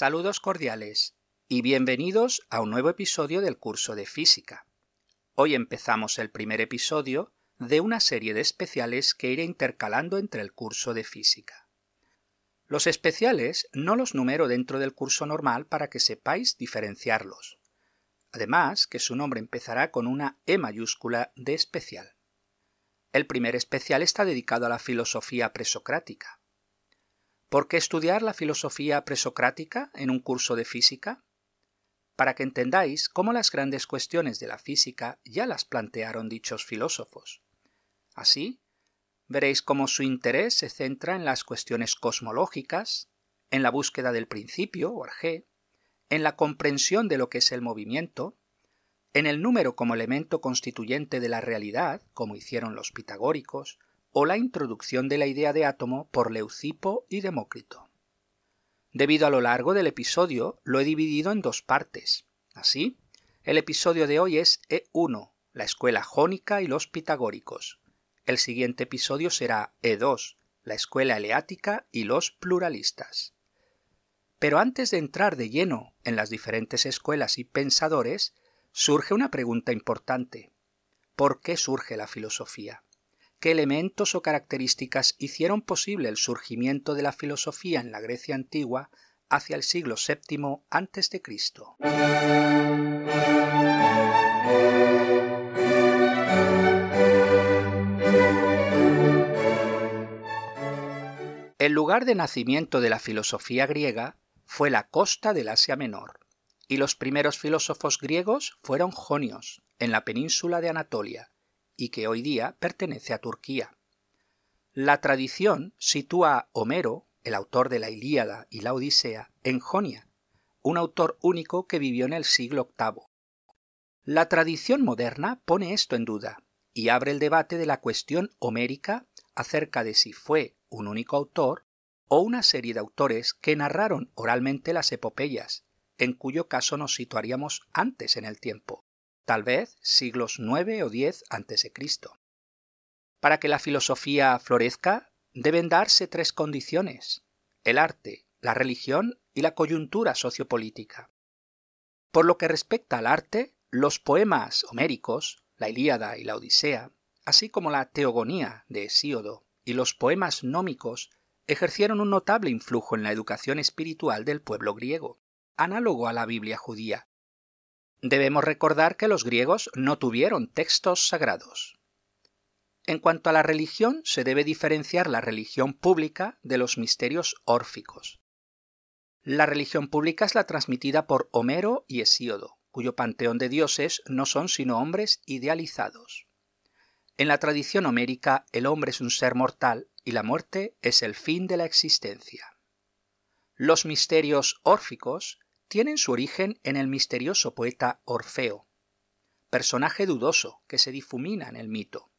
Saludos cordiales y bienvenidos a un nuevo episodio del curso de física. Hoy empezamos el primer episodio de una serie de especiales que iré intercalando entre el curso de física. Los especiales no los numero dentro del curso normal para que sepáis diferenciarlos. Además, que su nombre empezará con una E mayúscula de especial. El primer especial está dedicado a la filosofía presocrática. ¿Por qué estudiar la filosofía presocrática en un curso de física? Para que entendáis cómo las grandes cuestiones de la física ya las plantearon dichos filósofos. Así, veréis cómo su interés se centra en las cuestiones cosmológicas, en la búsqueda del principio, o arjé, en la comprensión de lo que es el movimiento, en el número como elemento constituyente de la realidad, como hicieron los pitagóricos, o la introducción de la idea de átomo por Leucipo y Demócrito. Debido a lo largo del episodio, lo he dividido en dos partes. Así, el episodio de hoy es E1, la escuela jónica y los pitagóricos. El siguiente episodio será E2, la escuela eleática y los pluralistas. Pero antes de entrar de lleno en las diferentes escuelas y pensadores, surge una pregunta importante. ¿Por qué surge la filosofía? ¿Qué elementos o características hicieron posible el surgimiento de la filosofía en la Grecia antigua hacia el siglo VII a.C.? El lugar de nacimiento de la filosofía griega fue la costa del Asia Menor, y los primeros filósofos griegos fueron jonios, en la península de Anatolia, y que hoy día pertenece a Turquía. La tradición sitúa a Homero, el autor de la Ilíada y la Odisea, en Jonia, un autor único que vivió en el siglo VIII. La tradición moderna pone esto en duda y abre el debate de la cuestión homérica acerca de si fue un único autor o una serie de autores que narraron oralmente las epopeyas, en cuyo caso nos situaríamos antes en el tiempo, tal vez siglos 9 o 10 a.C. Para que la filosofía florezca, deben darse tres condiciones: el arte, la religión y la coyuntura sociopolítica. Por lo que respecta al arte, los poemas homéricos, la Ilíada y la Odisea, así como la Teogonía de Hesíodo y los poemas nómicos, ejercieron un notable influjo en la educación espiritual del pueblo griego, análogo a la Biblia judía, Debemos recordar que los griegos no tuvieron textos sagrados. En cuanto a la religión, se debe diferenciar la religión pública de los misterios órficos. La religión pública es la transmitida por Homero y Hesíodo, cuyo panteón de dioses no son sino hombres idealizados. En la tradición homérica, el hombre es un ser mortal y la muerte es el fin de la existencia. Los misterios órficos tienen su origen en el misterioso poeta Orfeo, personaje dudoso que se difumina en el mito.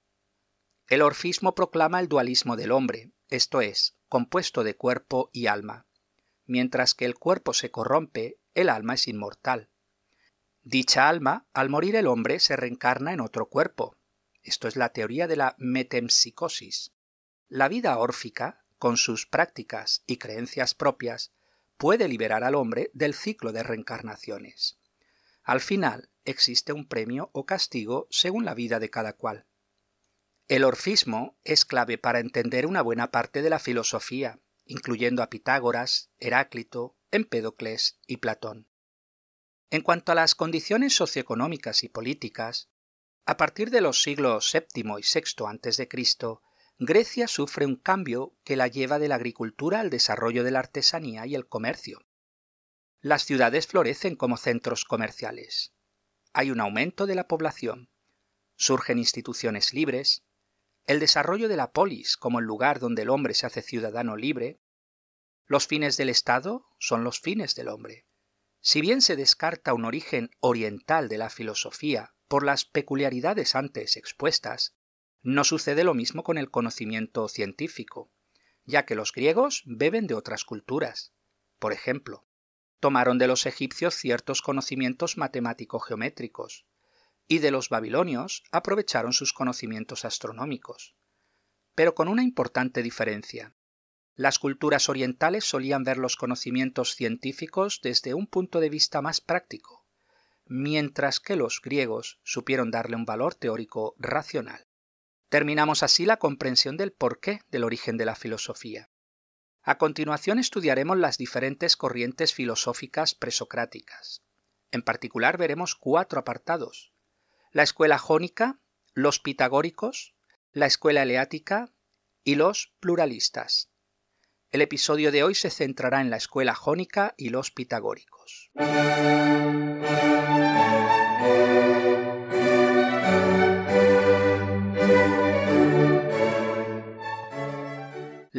El orfismo proclama el dualismo del hombre, esto es, compuesto de cuerpo y alma. Mientras que el cuerpo se corrompe, el alma es inmortal. Dicha alma, al morir el hombre, se reencarna en otro cuerpo. Esto es la teoría de la metempsicosis. La vida órfica, con sus prácticas y creencias propias, puede liberar al hombre del ciclo de reencarnaciones. Al final existe un premio o castigo según la vida de cada cual. El orfismo es clave para entender una buena parte de la filosofía, incluyendo a Pitágoras, Heráclito, Empédocles y Platón. En cuanto a las condiciones socioeconómicas y políticas, a partir de los siglos VII y VI a.C., Grecia sufre un cambio que la lleva de la agricultura al desarrollo de la artesanía y el comercio. Las ciudades florecen como centros comerciales. Hay un aumento de la población. Surgen instituciones libres. El desarrollo de la polis como el lugar donde el hombre se hace ciudadano libre. Los fines del Estado son los fines del hombre. Si bien se descarta un origen oriental de la filosofía por las peculiaridades antes expuestas, no sucede lo mismo con el conocimiento científico, ya que los griegos beben de otras culturas. Por ejemplo, tomaron de los egipcios ciertos conocimientos matemático-geométricos, y de los babilonios aprovecharon sus conocimientos astronómicos, pero con una importante diferencia. Las culturas orientales solían ver los conocimientos científicos desde un punto de vista más práctico, mientras que los griegos supieron darle un valor teórico racional. Terminamos así la comprensión del porqué del origen de la filosofía. A continuación estudiaremos las diferentes corrientes filosóficas presocráticas. En particular veremos cuatro apartados. La escuela jónica, los pitagóricos, la escuela eleática y los pluralistas. El episodio de hoy se centrará en la escuela jónica y los pitagóricos.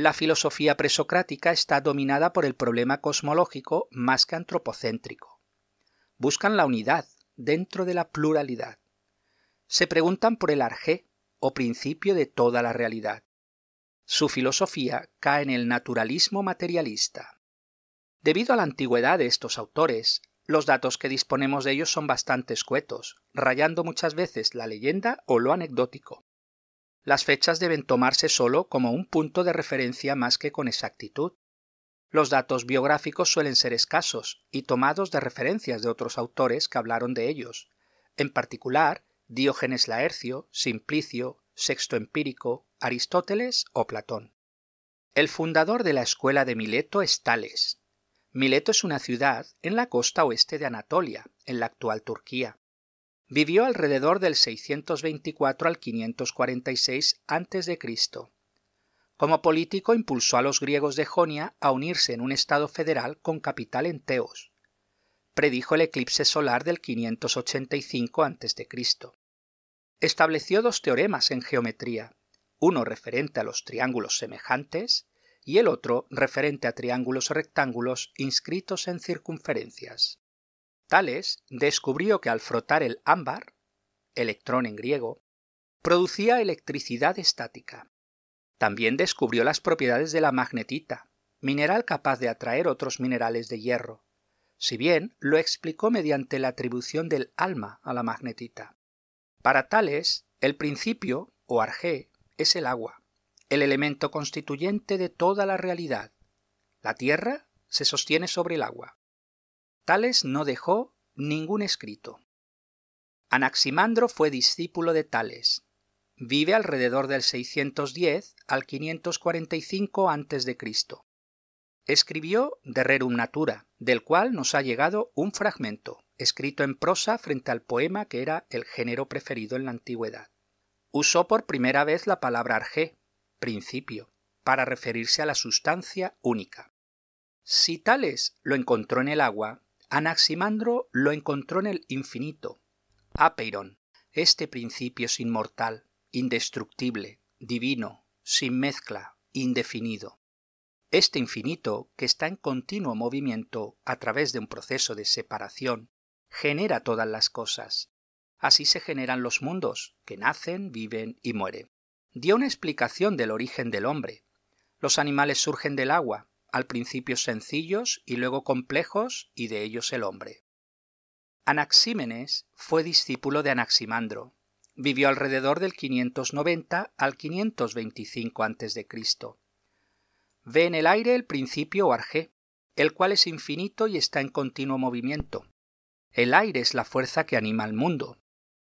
La filosofía presocrática está dominada por el problema cosmológico más que antropocéntrico. Buscan la unidad dentro de la pluralidad. Se preguntan por el arjé o principio de toda la realidad. Su filosofía cae en el naturalismo materialista. Debido a la antigüedad de estos autores, los datos que disponemos de ellos son bastante escuetos, rayando muchas veces la leyenda o lo anecdótico. Las fechas deben tomarse solo como un punto de referencia más que con exactitud. Los datos biográficos suelen ser escasos y tomados de referencias de otros autores que hablaron de ellos, en particular Diógenes Laercio, Simplicio, Sexto Empírico, Aristóteles o Platón. El fundador de la escuela de Mileto es Tales. Mileto es una ciudad en la costa oeste de Anatolia, en la actual Turquía. Vivió alrededor del 624 al 546 a.C. Como político impulsó a los griegos de Jonia a unirse en un estado federal con capital en Teos. Predijo el eclipse solar del 585 a.C estableció dos teoremas en geometría, uno referente a los triángulos semejantes y el otro referente a triángulos rectángulos inscritos en circunferencias. Tales descubrió que al frotar el ámbar, electrón en griego, producía electricidad estática. También descubrió las propiedades de la magnetita, mineral capaz de atraer otros minerales de hierro, si bien lo explicó mediante la atribución del alma a la magnetita. Para tales, el principio, o arjé, es el agua, el elemento constituyente de toda la realidad. La tierra se sostiene sobre el agua. Tales no dejó ningún escrito. Anaximandro fue discípulo de Tales. Vive alrededor del 610 al 545 a.C. Escribió De Rerum Natura, del cual nos ha llegado un fragmento escrito en prosa frente al poema que era el género preferido en la antigüedad. Usó por primera vez la palabra arjé, principio, para referirse a la sustancia única. Si Tales lo encontró en el agua, Anaximandro lo encontró en el infinito. Apeiron, este principio es inmortal, indestructible, divino, sin mezcla, indefinido. Este infinito, que está en continuo movimiento a través de un proceso de separación, genera todas las cosas. Así se generan los mundos, que nacen, viven y mueren. Dio una explicación del origen del hombre. Los animales surgen del agua, al principio sencillos y luego complejos, y de ellos el hombre. Anaxímenes fue discípulo de Anaximandro. Vivió alrededor del 590 al 525 a.C. Ve en el aire el principio o el cual es infinito y está en continuo movimiento. El aire es la fuerza que anima al mundo.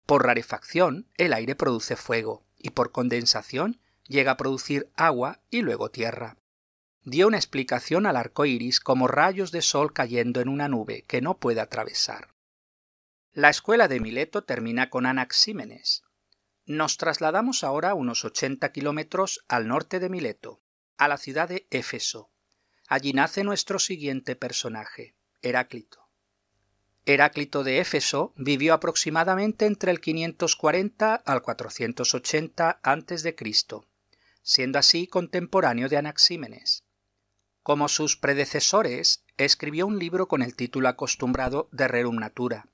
Por rarefacción, el aire produce fuego, y por condensación llega a producir agua y luego tierra. Dio una explicación al arco iris como rayos de sol cayendo en una nube que no puede atravesar. La escuela de Mileto termina con Anaxímenes. Nos trasladamos ahora unos 80 kilómetros al norte de Mileto, a la ciudad de Éfeso. Allí nace nuestro siguiente personaje, Heráclito. Heráclito de Éfeso vivió aproximadamente entre el 540 al 480 a.C., siendo así contemporáneo de Anaxímenes. Como sus predecesores, escribió un libro con el título acostumbrado de Rerum Natura,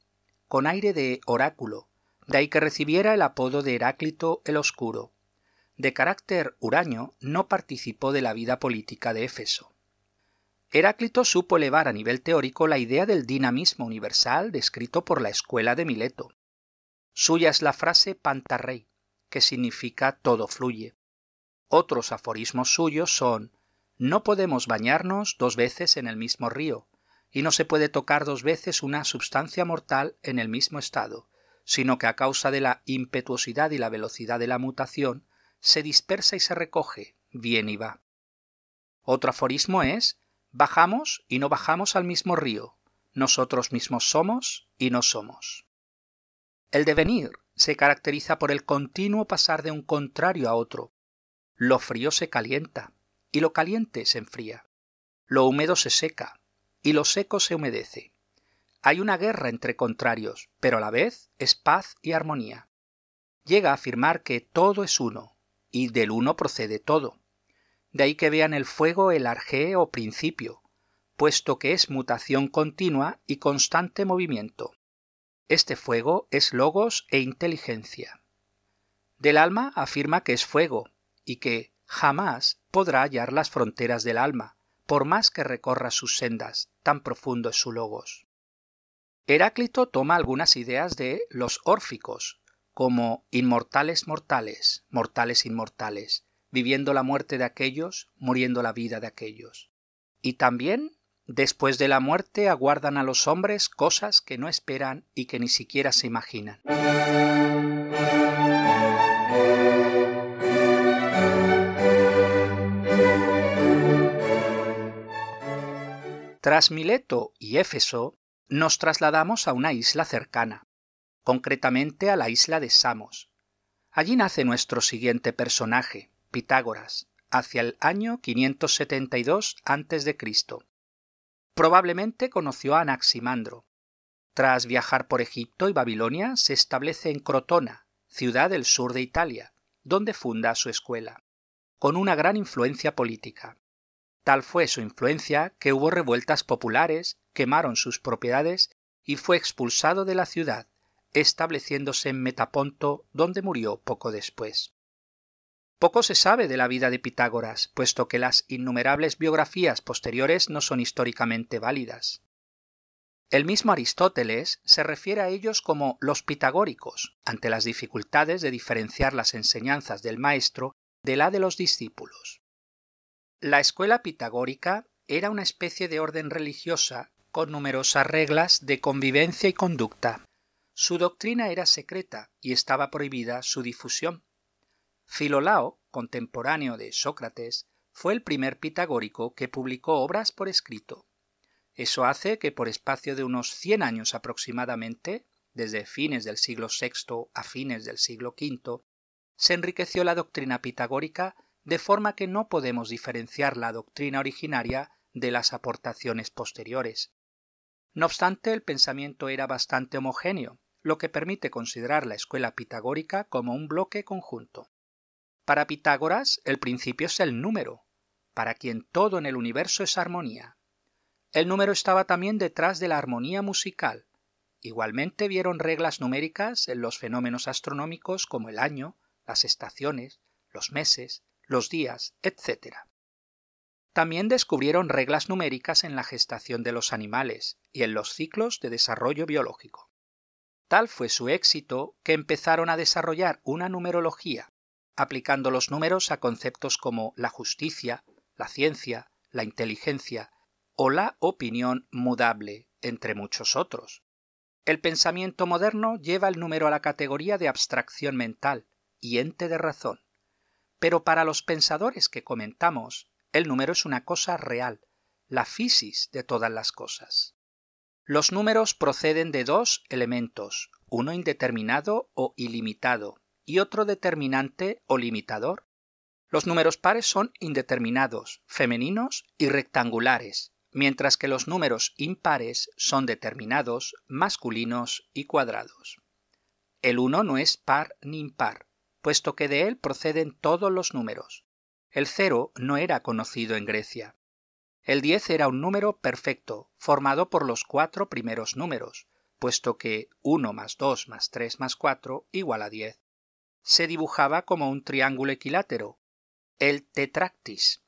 con aire de oráculo, de ahí que recibiera el apodo de Heráclito el Oscuro. De carácter huraño, no participó de la vida política de Éfeso. Heráclito supo elevar a nivel teórico la idea del dinamismo universal descrito por la escuela de Mileto. Suya es la frase pantarrey, que significa todo fluye. Otros aforismos suyos son No podemos bañarnos dos veces en el mismo río, y no se puede tocar dos veces una sustancia mortal en el mismo estado, sino que a causa de la impetuosidad y la velocidad de la mutación, se dispersa y se recoge, bien y va. Otro aforismo es, bajamos y no bajamos al mismo río, nosotros mismos somos y no somos. El devenir se caracteriza por el continuo pasar de un contrario a otro. Lo frío se calienta y lo caliente se enfría. Lo húmedo se seca y lo seco se humedece. Hay una guerra entre contrarios, pero a la vez es paz y armonía. Llega a afirmar que todo es uno, y del uno procede todo. De ahí que vean el fuego el arjé o principio, puesto que es mutación continua y constante movimiento. Este fuego es logos e inteligencia. Del alma afirma que es fuego, y que jamás podrá hallar las fronteras del alma, por más que recorra sus sendas, tan profundo es su logos. Heráclito toma algunas ideas de los órficos, como inmortales mortales, mortales inmortales, viviendo la muerte de aquellos, muriendo la vida de aquellos. Y también, después de la muerte, aguardan a los hombres cosas que no esperan y que ni siquiera se imaginan. Tras Mileto y Éfeso, nos trasladamos a una isla cercana, concretamente a la isla de Samos. Allí nace nuestro siguiente personaje, Pitágoras, hacia el año 572 a.C. Probablemente conoció a Anaximandro. Tras viajar por Egipto y Babilonia, se establece en Crotona, ciudad del sur de Italia, donde funda su escuela, con una gran influencia política. Tal fue su influencia que hubo revueltas populares, quemaron sus propiedades y fue expulsado de la ciudad, estableciéndose en Metaponto, donde murió poco después. Poco se sabe de la vida de Pitágoras, puesto que las innumerables biografías posteriores no son históricamente válidas. El mismo Aristóteles se refiere a ellos como los pitagóricos, ante las dificultades de diferenciar las enseñanzas del maestro de la de los discípulos. La escuela pitagórica era una especie de orden religiosa con numerosas reglas de convivencia y conducta. Su doctrina era secreta y estaba prohibida su difusión. Filolao, contemporáneo de Sócrates, fue el primer pitagórico que publicó obras por escrito. Eso hace que por espacio de unos cien años aproximadamente, desde fines del siglo VI a fines del siglo V, se enriqueció la doctrina pitagórica de forma que no podemos diferenciar la doctrina originaria de las aportaciones posteriores. No obstante, el pensamiento era bastante homogéneo, lo que permite considerar la escuela pitagórica como un bloque conjunto. Para Pitágoras, el principio es el número, para quien todo en el universo es armonía. El número estaba también detrás de la armonía musical. Igualmente vieron reglas numéricas en los fenómenos astronómicos como el año, las estaciones, los meses, los días, etc. También descubrieron reglas numéricas en la gestación de los animales y en los ciclos de desarrollo biológico. Tal fue su éxito que empezaron a desarrollar una numerología, aplicando los números a conceptos como la justicia, la ciencia, la inteligencia o la opinión mudable, entre muchos otros. El pensamiento moderno lleva el número a la categoría de abstracción mental y ente de razón. Pero para los pensadores que comentamos, el número es una cosa real, la fisis de todas las cosas. Los números proceden de dos elementos, uno indeterminado o ilimitado y otro determinante o limitador. Los números pares son indeterminados, femeninos y rectangulares, mientras que los números impares son determinados, masculinos y cuadrados. El 1 no es par ni impar, puesto que de él proceden todos los números. El cero no era conocido en Grecia. El 10 era un número perfecto, formado por los cuatro primeros números, puesto que 1 más 2 más 3 más 4 igual a 10. Se dibujaba como un triángulo equilátero, el tetractis.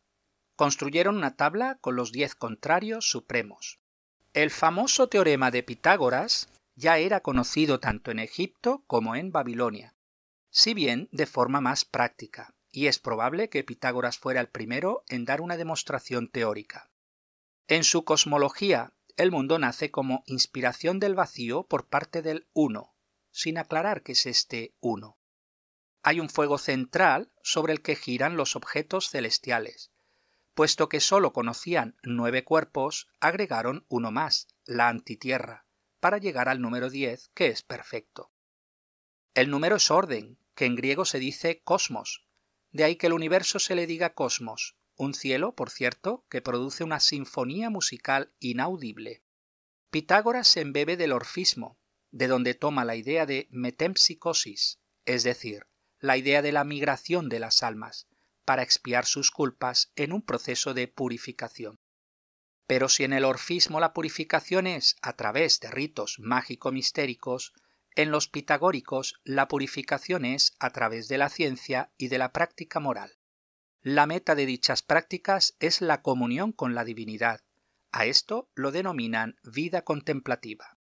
Construyeron una tabla con los 10 contrarios supremos. El famoso teorema de Pitágoras ya era conocido tanto en Egipto como en Babilonia si bien de forma más práctica, y es probable que Pitágoras fuera el primero en dar una demostración teórica. En su cosmología, el mundo nace como inspiración del vacío por parte del uno, sin aclarar qué es este uno. Hay un fuego central sobre el que giran los objetos celestiales. Puesto que sólo conocían nueve cuerpos, agregaron uno más, la antitierra, para llegar al número diez, que es perfecto. El número es orden, que en griego se dice cosmos, de ahí que el universo se le diga cosmos, un cielo, por cierto, que produce una sinfonía musical inaudible. Pitágoras se embebe del orfismo, de donde toma la idea de metempsicosis, es decir, la idea de la migración de las almas, para expiar sus culpas en un proceso de purificación. Pero si en el orfismo la purificación es a través de ritos mágico-mistéricos, en los pitagóricos la purificación es a través de la ciencia y de la práctica moral. La meta de dichas prácticas es la comunión con la divinidad. A esto lo denominan vida contemplativa.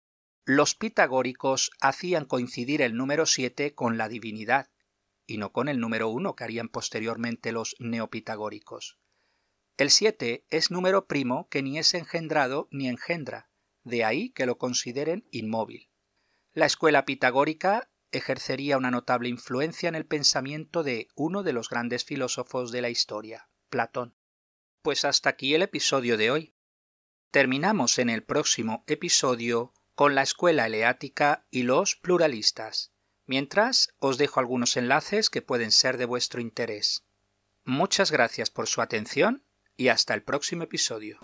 Los pitagóricos hacían coincidir el número 7 con la divinidad, y no con el número 1 que harían posteriormente los neopitagóricos. El 7 es número primo que ni es engendrado ni engendra, de ahí que lo consideren inmóvil. La escuela pitagórica ejercería una notable influencia en el pensamiento de uno de los grandes filósofos de la historia, Platón. Pues hasta aquí el episodio de hoy. Terminamos en el próximo episodio con la escuela eleática y los pluralistas. Mientras, os dejo algunos enlaces que pueden ser de vuestro interés. Muchas gracias por su atención y hasta el próximo episodio.